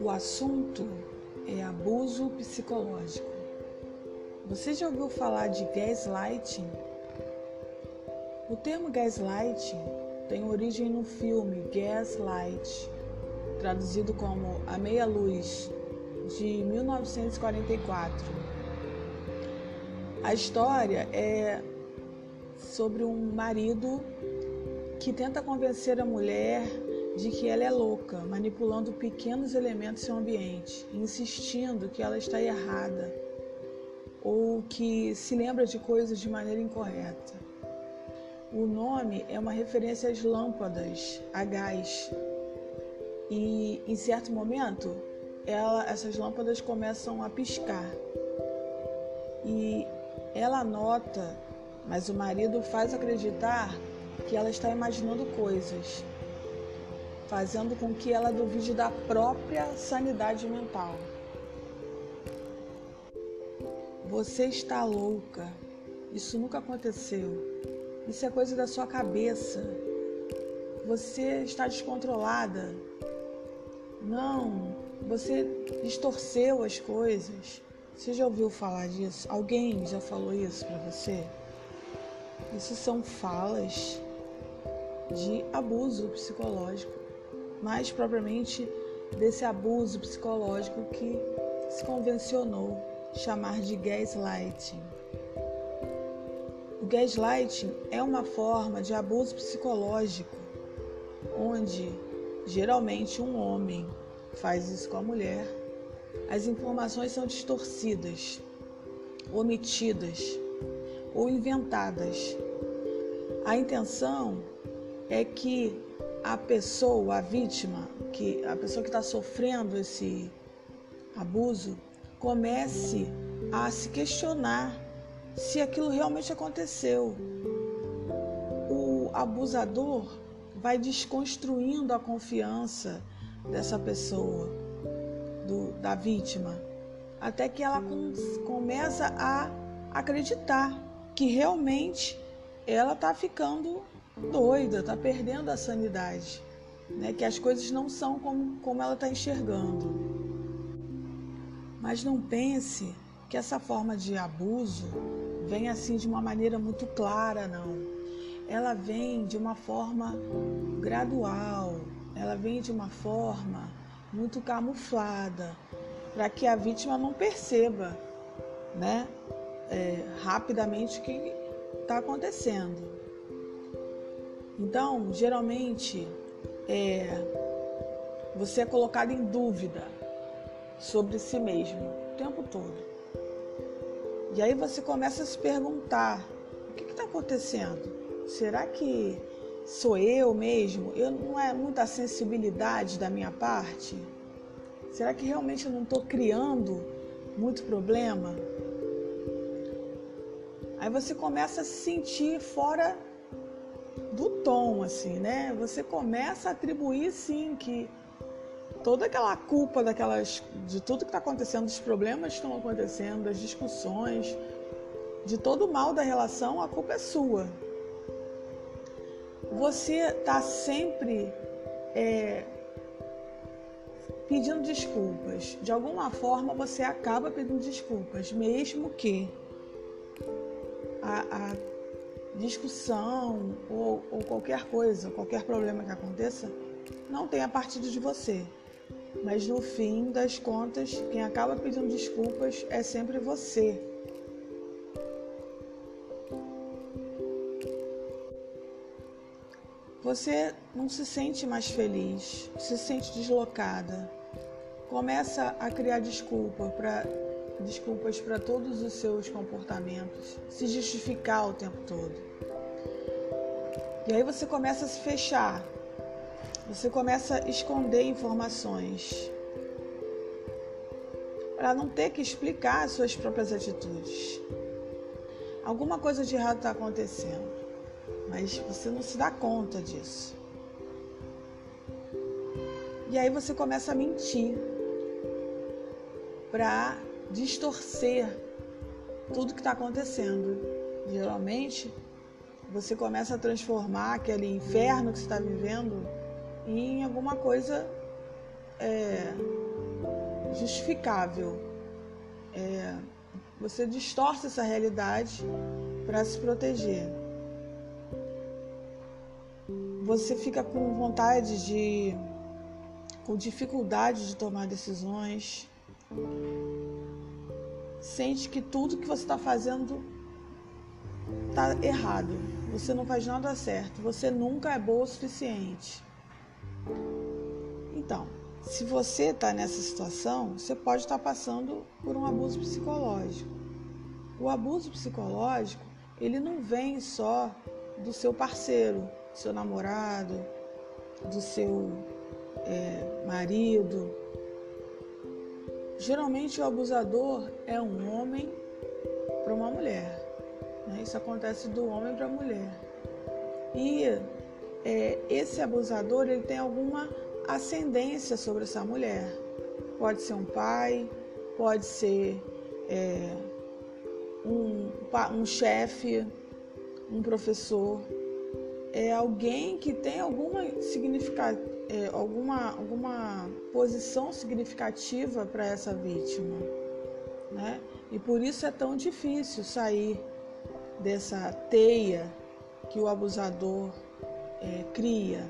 O assunto é abuso psicológico. Você já ouviu falar de gaslighting? O termo gaslighting tem origem no filme Gaslight, traduzido como A Meia Luz, de 1944. A história é sobre um marido que tenta convencer a mulher de que ela é louca, manipulando pequenos elementos em seu ambiente, insistindo que ela está errada ou que se lembra de coisas de maneira incorreta. O nome é uma referência às lâmpadas a gás. E em certo momento, ela, essas lâmpadas começam a piscar. E ela nota, mas o marido faz acreditar que ela está imaginando coisas fazendo com que ela duvide da própria sanidade mental. Você está louca. Isso nunca aconteceu. Isso é coisa da sua cabeça. Você está descontrolada. Não, você distorceu as coisas. Você já ouviu falar disso? Alguém já falou isso para você? Isso são falas de abuso psicológico mais propriamente desse abuso psicológico que se convencionou chamar de gaslighting. O gaslighting é uma forma de abuso psicológico onde geralmente um homem faz isso com a mulher, as informações são distorcidas, omitidas ou inventadas. A intenção é que a pessoa, a vítima, que a pessoa que está sofrendo esse abuso, comece a se questionar se aquilo realmente aconteceu. O abusador vai desconstruindo a confiança dessa pessoa, do, da vítima, até que ela com, começa a acreditar que realmente ela está ficando doida, está perdendo a sanidade, né? que as coisas não são como, como ela está enxergando. Mas não pense que essa forma de abuso vem assim de uma maneira muito clara, não. Ela vem de uma forma gradual, ela vem de uma forma muito camuflada, para que a vítima não perceba, né, é, rapidamente o que está acontecendo. Então, geralmente, é, você é colocado em dúvida sobre si mesmo o tempo todo. E aí você começa a se perguntar: o que está acontecendo? Será que sou eu mesmo? Eu não é muita sensibilidade da minha parte? Será que realmente eu não estou criando muito problema? Aí você começa a se sentir fora do tom, assim, né? Você começa a atribuir, sim, que toda aquela culpa daquelas, de tudo que está acontecendo, dos problemas que estão acontecendo, das discussões, de todo o mal da relação, a culpa é sua. Você está sempre é, pedindo desculpas. De alguma forma você acaba pedindo desculpas, mesmo que a, a discussão ou, ou qualquer coisa, qualquer problema que aconteça, não tenha partido de você. Mas no fim das contas, quem acaba pedindo desculpas é sempre você. Você não se sente mais feliz, se sente deslocada. Começa a criar desculpa para desculpas para todos os seus comportamentos, se justificar o tempo todo. E aí você começa a se fechar, você começa a esconder informações para não ter que explicar as suas próprias atitudes. Alguma coisa de errado está acontecendo, mas você não se dá conta disso. E aí você começa a mentir para distorcer tudo que está acontecendo. Geralmente você começa a transformar aquele inferno que você está vivendo em alguma coisa é, justificável. É, você distorce essa realidade para se proteger. Você fica com vontade de. com dificuldade de tomar decisões. Sente que tudo que você está fazendo está errado. Você não faz nada certo. Você nunca é boa o suficiente. Então, se você está nessa situação, você pode estar tá passando por um abuso psicológico. O abuso psicológico, ele não vem só do seu parceiro, do seu namorado, do seu é, marido. Geralmente o abusador é um homem para uma mulher. Né? Isso acontece do homem para a mulher. E é, esse abusador ele tem alguma ascendência sobre essa mulher. Pode ser um pai, pode ser é, um, um chefe, um professor, é alguém que tem alguma é, alguma, alguma posição significativa para essa vítima, né? E por isso é tão difícil sair dessa teia que o abusador é, cria.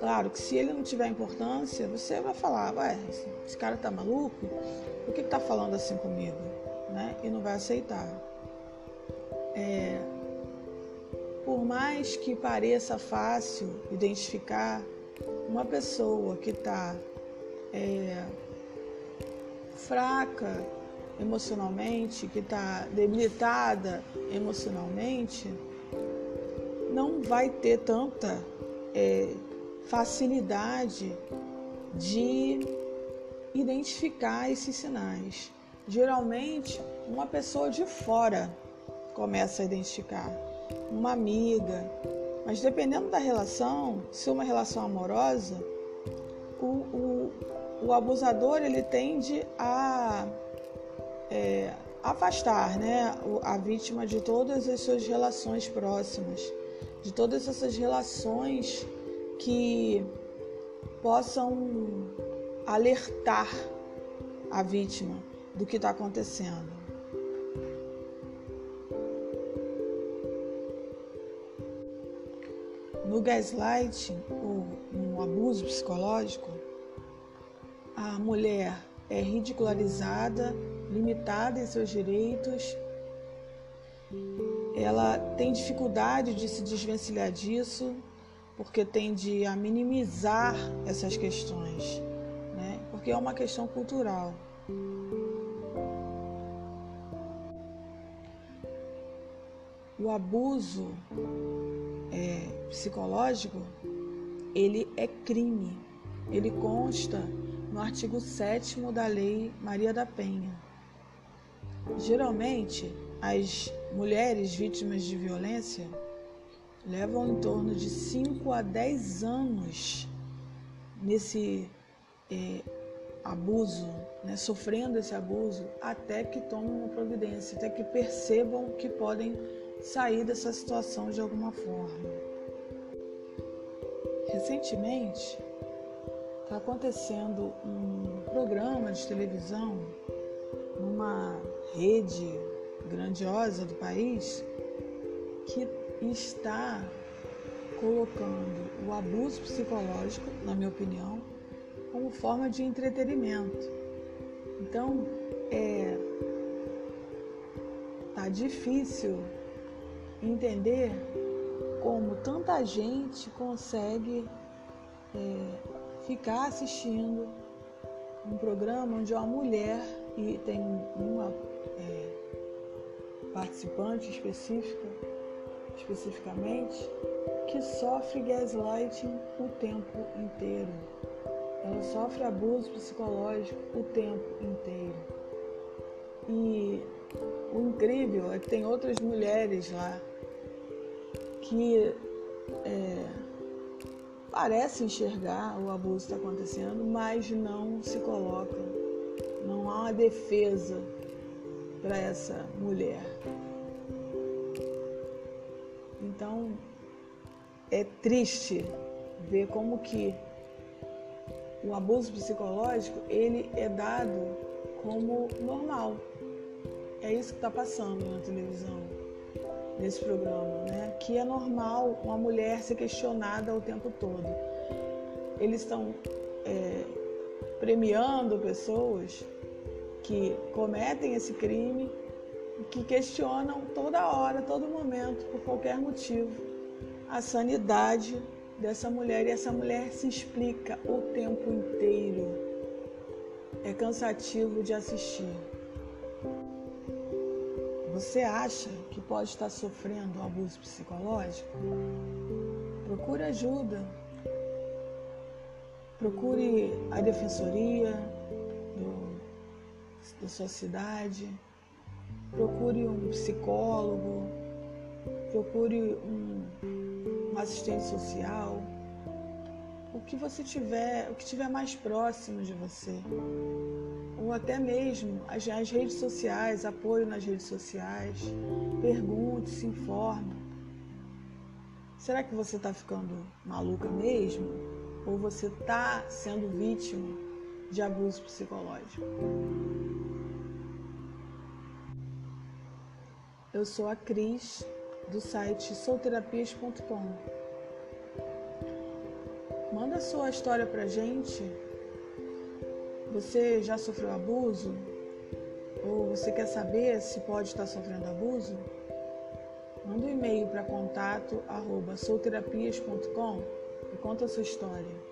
Claro que se ele não tiver importância, você vai falar, ué, esse cara tá maluco? Por que, que tá falando assim comigo? Né? E não vai aceitar. É, por mais que pareça fácil identificar uma pessoa que está é, fraca emocionalmente, que está debilitada emocionalmente, não vai ter tanta é, facilidade de identificar esses sinais. Geralmente, uma pessoa de fora começa a identificar, uma amiga, mas dependendo da relação, se uma relação amorosa, o, o, o abusador ele tende a é, afastar né, a vítima de todas as suas relações próximas, de todas essas relações que possam alertar a vítima do que está acontecendo. No gaslighting, ou no abuso psicológico, a mulher é ridicularizada, limitada em seus direitos, ela tem dificuldade de se desvencilhar disso, porque tende a minimizar essas questões, né? porque é uma questão cultural. O abuso é, psicológico, ele é crime. Ele consta no artigo 7 da Lei Maria da Penha. Geralmente, as mulheres vítimas de violência levam em torno de 5 a 10 anos nesse é, abuso, né, sofrendo esse abuso, até que tomem uma providência, até que percebam que podem sair dessa situação de alguma forma. Recentemente, está acontecendo um programa de televisão numa rede grandiosa do país que está colocando o abuso psicológico, na minha opinião, como forma de entretenimento. Então, é tá difícil entender como tanta gente consegue é, ficar assistindo um programa onde uma mulher e tem uma é, participante específica especificamente, que sofre gaslighting o tempo inteiro. Ela sofre abuso psicológico o tempo inteiro. E o incrível é que tem outras mulheres lá que é, parecem enxergar o abuso está acontecendo, mas não se colocam. Não há uma defesa para essa mulher. Então é triste ver como que o abuso psicológico ele é dado como normal. É isso que está passando na televisão, nesse programa, né? Que é normal uma mulher ser questionada o tempo todo. Eles estão é, premiando pessoas que cometem esse crime e que questionam toda hora, todo momento, por qualquer motivo, a sanidade dessa mulher. E essa mulher se explica o tempo inteiro. É cansativo de assistir. Você acha que pode estar sofrendo um abuso psicológico? Procure ajuda. Procure a defensoria do, da sua cidade. Procure um psicólogo. Procure um, um assistente social. O que você tiver, o que tiver mais próximo de você ou até mesmo as, as redes sociais, apoio nas redes sociais. Pergunte, se informe. Será que você está ficando maluca mesmo? Ou você está sendo vítima de abuso psicológico? Eu sou a Cris, do site souterapias.com. Manda sua história pra gente você já sofreu abuso? Ou você quer saber se pode estar sofrendo abuso? Manda um e-mail para contato conta a sua história.